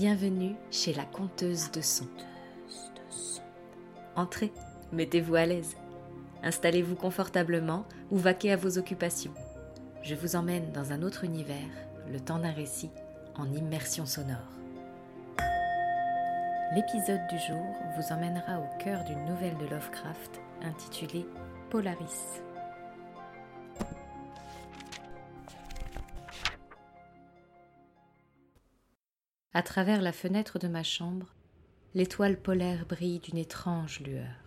Bienvenue chez la conteuse de son. Entrez, mettez-vous à l'aise. Installez-vous confortablement ou vaquez à vos occupations. Je vous emmène dans un autre univers, le temps d'un récit, en immersion sonore. L'épisode du jour vous emmènera au cœur d'une nouvelle de Lovecraft intitulée Polaris. À travers la fenêtre de ma chambre, l'étoile polaire brille d'une étrange lueur.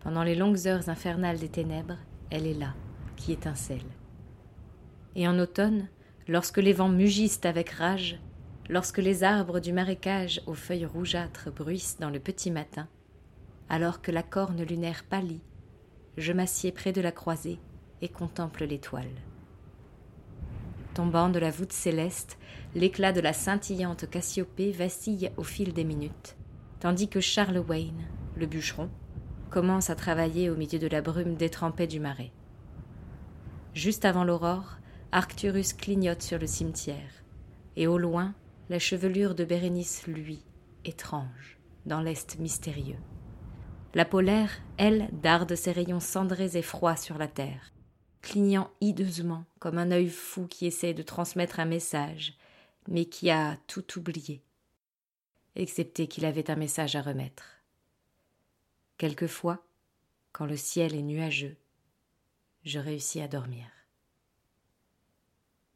Pendant les longues heures infernales des ténèbres, elle est là, qui étincelle. Et en automne, lorsque les vents mugissent avec rage, lorsque les arbres du marécage aux feuilles rougeâtres bruissent dans le petit matin, alors que la corne lunaire pâlit, je m'assieds près de la croisée et contemple l'étoile. Tombant de la voûte céleste, l'éclat de la scintillante Cassiopée vacille au fil des minutes, tandis que Charles Wayne, le bûcheron, commence à travailler au milieu de la brume détrempée du marais. Juste avant l'aurore, Arcturus clignote sur le cimetière, et au loin, la chevelure de Bérénice luit, étrange, dans l'est mystérieux. La polaire, elle, darde ses rayons cendrés et froids sur la terre, clignant hideusement comme un œil fou qui essaie de transmettre un message, mais qui a tout oublié, excepté qu'il avait un message à remettre. Quelquefois, quand le ciel est nuageux, je réussis à dormir.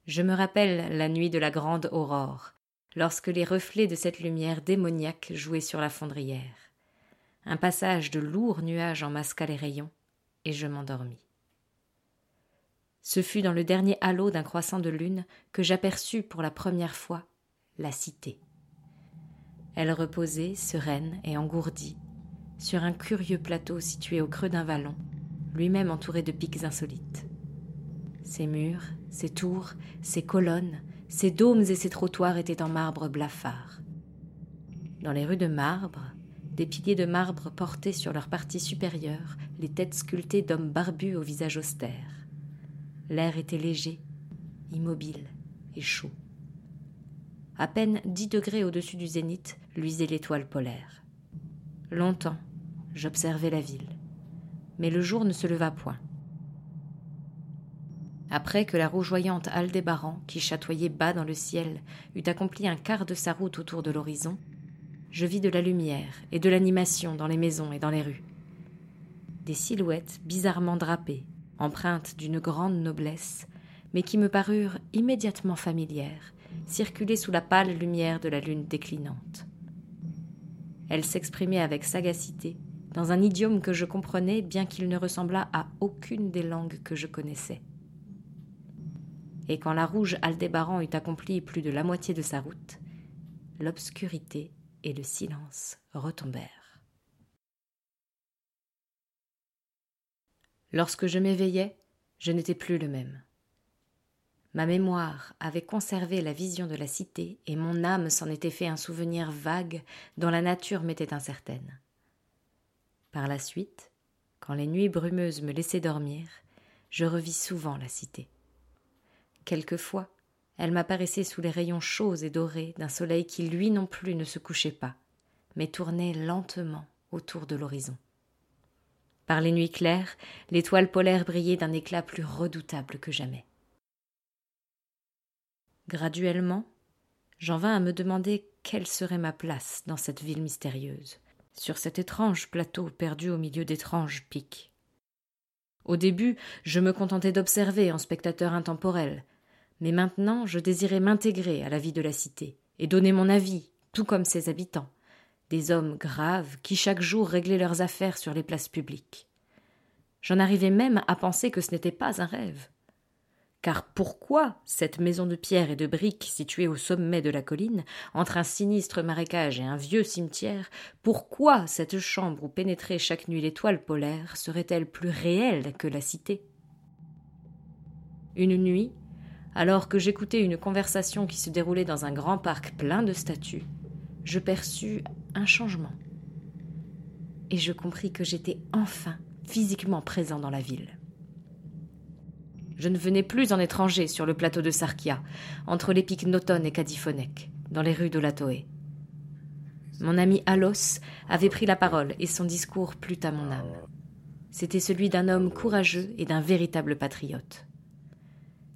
Je me rappelle la nuit de la grande aurore, lorsque les reflets de cette lumière démoniaque jouaient sur la fondrière. Un passage de lourds nuages en masqua les rayons, et je m'endormis. Ce fut dans le dernier halo d'un croissant de lune que j'aperçus pour la première fois la cité. Elle reposait, sereine et engourdie, sur un curieux plateau situé au creux d'un vallon, lui-même entouré de pics insolites. Ses murs, ses tours, ses colonnes, ses dômes et ses trottoirs étaient en marbre blafard. Dans les rues de marbre, des piliers de marbre portaient sur leur partie supérieure les têtes sculptées d'hommes barbus au visage austère. L'air était léger, immobile et chaud. À peine dix degrés au-dessus du zénith luisait l'étoile polaire. Longtemps, j'observai la ville, mais le jour ne se leva point. Après que la rougeoyante Aldébaran, qui chatoyait bas dans le ciel, eut accompli un quart de sa route autour de l'horizon, je vis de la lumière et de l'animation dans les maisons et dans les rues. Des silhouettes bizarrement drapées, empreintes d'une grande noblesse, mais qui me parurent immédiatement familières, circulaient sous la pâle lumière de la lune déclinante. Elles s'exprimaient avec sagacité, dans un idiome que je comprenais bien qu'il ne ressemblât à aucune des langues que je connaissais. Et quand la rouge Aldébaran eut accompli plus de la moitié de sa route, l'obscurité et le silence retombèrent. Lorsque je m'éveillais, je n'étais plus le même. Ma mémoire avait conservé la vision de la cité et mon âme s'en était fait un souvenir vague dont la nature m'était incertaine. Par la suite, quand les nuits brumeuses me laissaient dormir, je revis souvent la cité. Quelquefois, elle m'apparaissait sous les rayons chauds et dorés d'un soleil qui lui non plus ne se couchait pas, mais tournait lentement autour de l'horizon. Par les nuits claires, l'étoile polaire brillait d'un éclat plus redoutable que jamais. Graduellement, j'en vins à me demander quelle serait ma place dans cette ville mystérieuse, sur cet étrange plateau perdu au milieu d'étranges pics. Au début, je me contentais d'observer en spectateur intemporel, mais maintenant je désirais m'intégrer à la vie de la cité et donner mon avis, tout comme ses habitants des hommes graves qui chaque jour réglaient leurs affaires sur les places publiques. J'en arrivais même à penser que ce n'était pas un rêve. Car pourquoi cette maison de pierre et de briques située au sommet de la colline, entre un sinistre marécage et un vieux cimetière, pourquoi cette chambre où pénétrait chaque nuit l'étoile polaire serait-elle plus réelle que la cité? Une nuit, alors que j'écoutais une conversation qui se déroulait dans un grand parc plein de statues, je perçus un changement. Et je compris que j'étais enfin physiquement présent dans la ville. Je ne venais plus en étranger sur le plateau de Sarkia, entre les pics Noton et Cadiphonec, dans les rues de Latoé. Mon ami Alos avait pris la parole et son discours plut à mon âme. C'était celui d'un homme courageux et d'un véritable patriote.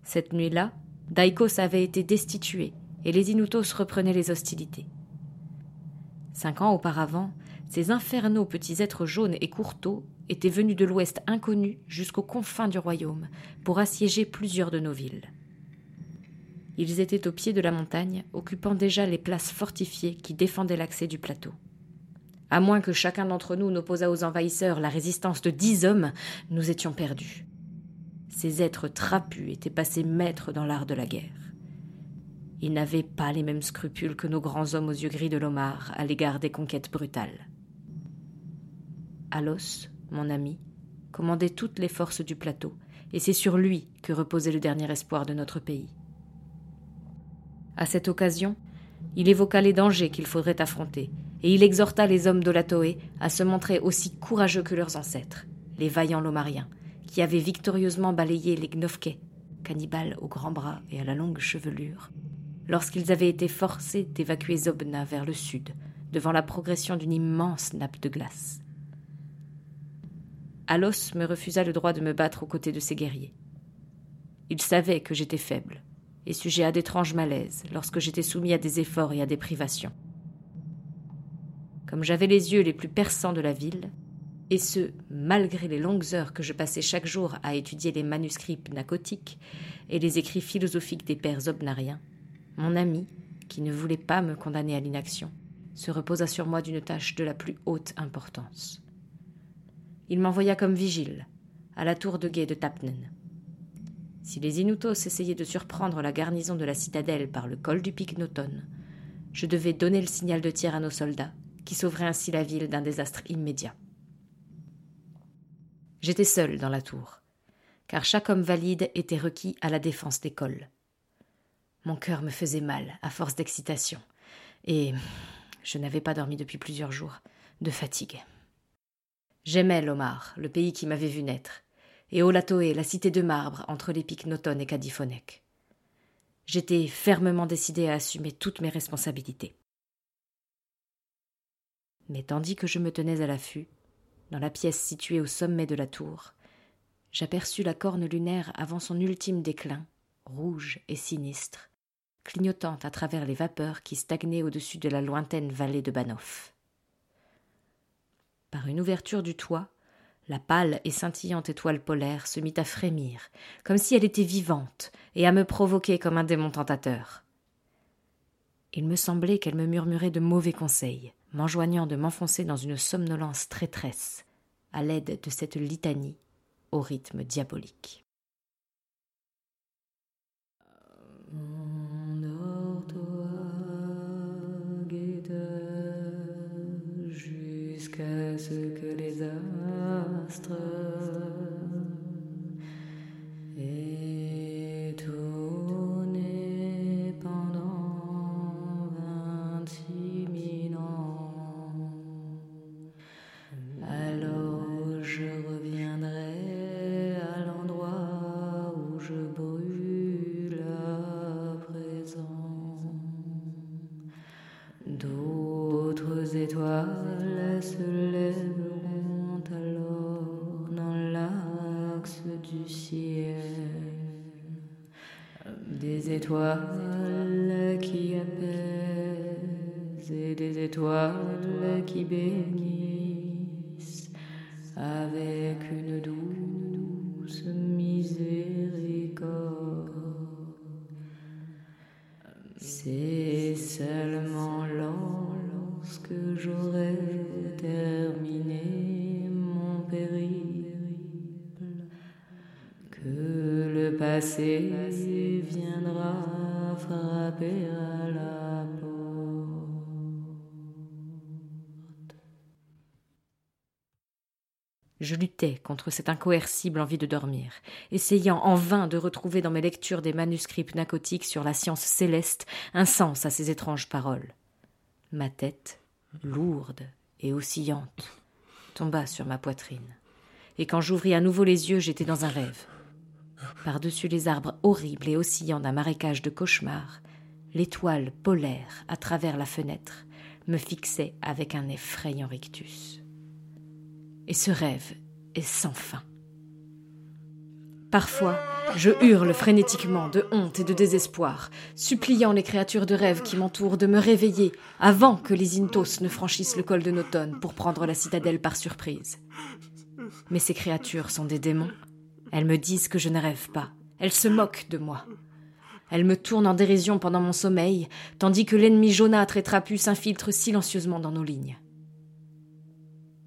Cette nuit-là, Daikos avait été destitué et les Inutos reprenaient les hostilités. Cinq ans auparavant, ces infernaux petits êtres jaunes et courteaux étaient venus de l'ouest inconnu jusqu'aux confins du royaume pour assiéger plusieurs de nos villes. Ils étaient au pied de la montagne, occupant déjà les places fortifiées qui défendaient l'accès du plateau. À moins que chacun d'entre nous n'opposât aux envahisseurs la résistance de dix hommes, nous étions perdus. Ces êtres trapus étaient passés maîtres dans l'art de la guerre. Ils n'avaient pas les mêmes scrupules que nos grands hommes aux yeux gris de l'Omar à l'égard des conquêtes brutales. Alos, mon ami, commandait toutes les forces du plateau, et c'est sur lui que reposait le dernier espoir de notre pays. À cette occasion, il évoqua les dangers qu'il faudrait affronter, et il exhorta les hommes de la Toé à se montrer aussi courageux que leurs ancêtres, les vaillants lomariens, qui avaient victorieusement balayé les Gnovkets, cannibales aux grands bras et à la longue chevelure, lorsqu'ils avaient été forcés d'évacuer Zobna vers le sud, devant la progression d'une immense nappe de glace. Alos me refusa le droit de me battre aux côtés de ses guerriers. Il savait que j'étais faible et sujet à d'étranges malaises lorsque j'étais soumis à des efforts et à des privations. Comme j'avais les yeux les plus perçants de la ville, et ce, malgré les longues heures que je passais chaque jour à étudier les manuscrits pnacotiques et les écrits philosophiques des pères obnariens, mon ami, qui ne voulait pas me condamner à l'inaction, se reposa sur moi d'une tâche de la plus haute importance. Il m'envoya comme vigile à la tour de guet de Tapnen. Si les Inutos essayaient de surprendre la garnison de la citadelle par le col du pic Noton, je devais donner le signal de tir à nos soldats, qui sauveraient ainsi la ville d'un désastre immédiat. J'étais seul dans la tour, car chaque homme valide était requis à la défense des cols. Mon cœur me faisait mal à force d'excitation, et je n'avais pas dormi depuis plusieurs jours, de fatigue. J'aimais l'Omar, le pays qui m'avait vu naître, et Olatoé, la cité de marbre entre les pics Noton et Cadiphonec. J'étais fermement décidé à assumer toutes mes responsabilités. Mais tandis que je me tenais à l'affût, dans la pièce située au sommet de la tour, j'aperçus la corne lunaire avant son ultime déclin, rouge et sinistre, clignotant à travers les vapeurs qui stagnaient au-dessus de la lointaine vallée de Banoff. Par une ouverture du toit, la pâle et scintillante étoile polaire se mit à frémir, comme si elle était vivante, et à me provoquer comme un démon tentateur. Il me semblait qu'elle me murmurait de mauvais conseils, m'enjoignant de m'enfoncer dans une somnolence traîtresse, à l'aide de cette litanie au rythme diabolique. Qui apaisent et des étoiles qui bénissent avec une douce miséricorde. C'est seulement lorsque j'aurai terminé mon périple que le passé Je luttais contre cette incoercible envie de dormir, essayant en vain de retrouver dans mes lectures des manuscrits pnacotiques sur la science céleste un sens à ces étranges paroles. Ma tête, lourde et oscillante, tomba sur ma poitrine, et quand j'ouvris à nouveau les yeux, j'étais dans un rêve. Par-dessus les arbres horribles et oscillants d'un marécage de cauchemars, l'étoile polaire à travers la fenêtre me fixait avec un effrayant rictus. Et ce rêve est sans fin. Parfois, je hurle frénétiquement de honte et de désespoir, suppliant les créatures de rêve qui m'entourent de me réveiller avant que les Intos ne franchissent le col de Noton pour prendre la citadelle par surprise. Mais ces créatures sont des démons. Elles me disent que je ne rêve pas. Elles se moquent de moi. Elles me tournent en dérision pendant mon sommeil, tandis que l'ennemi jaunâtre et trapu s'infiltre silencieusement dans nos lignes.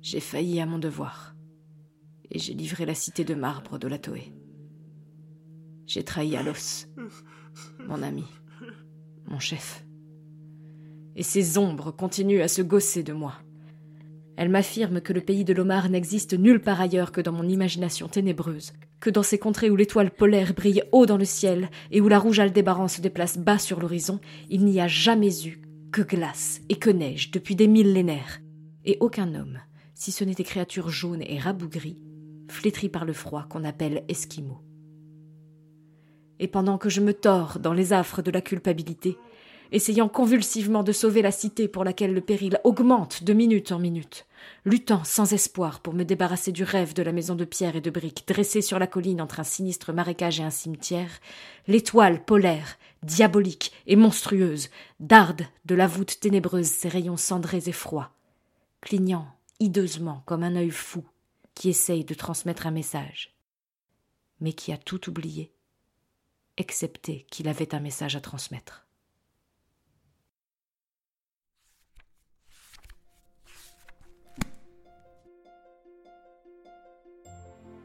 J'ai failli à mon devoir, et j'ai livré la cité de marbre de la Toé. J'ai trahi Alos, mon ami, mon chef. Et ces ombres continuent à se gausser de moi. Elles m'affirment que le pays de l'Omar n'existe nulle part ailleurs que dans mon imagination ténébreuse, que dans ces contrées où l'étoile polaire brille haut dans le ciel et où la rouge Aldébaran se déplace bas sur l'horizon, il n'y a jamais eu que glace et que neige depuis des millénaires, et aucun homme, si ce n'est des créatures jaunes et rabougries, flétries par le froid qu'on appelle esquimaux et pendant que je me tords dans les affres de la culpabilité, essayant convulsivement de sauver la cité pour laquelle le péril augmente de minute en minute, luttant sans espoir pour me débarrasser du rêve de la maison de pierre et de briques dressée sur la colline entre un sinistre marécage et un cimetière, l'étoile polaire, diabolique et monstrueuse, darde de la voûte ténébreuse ses rayons cendrés et froids, clignant hideusement comme un œil fou qui essaye de transmettre un message, mais qui a tout oublié excepté qu'il avait un message à transmettre.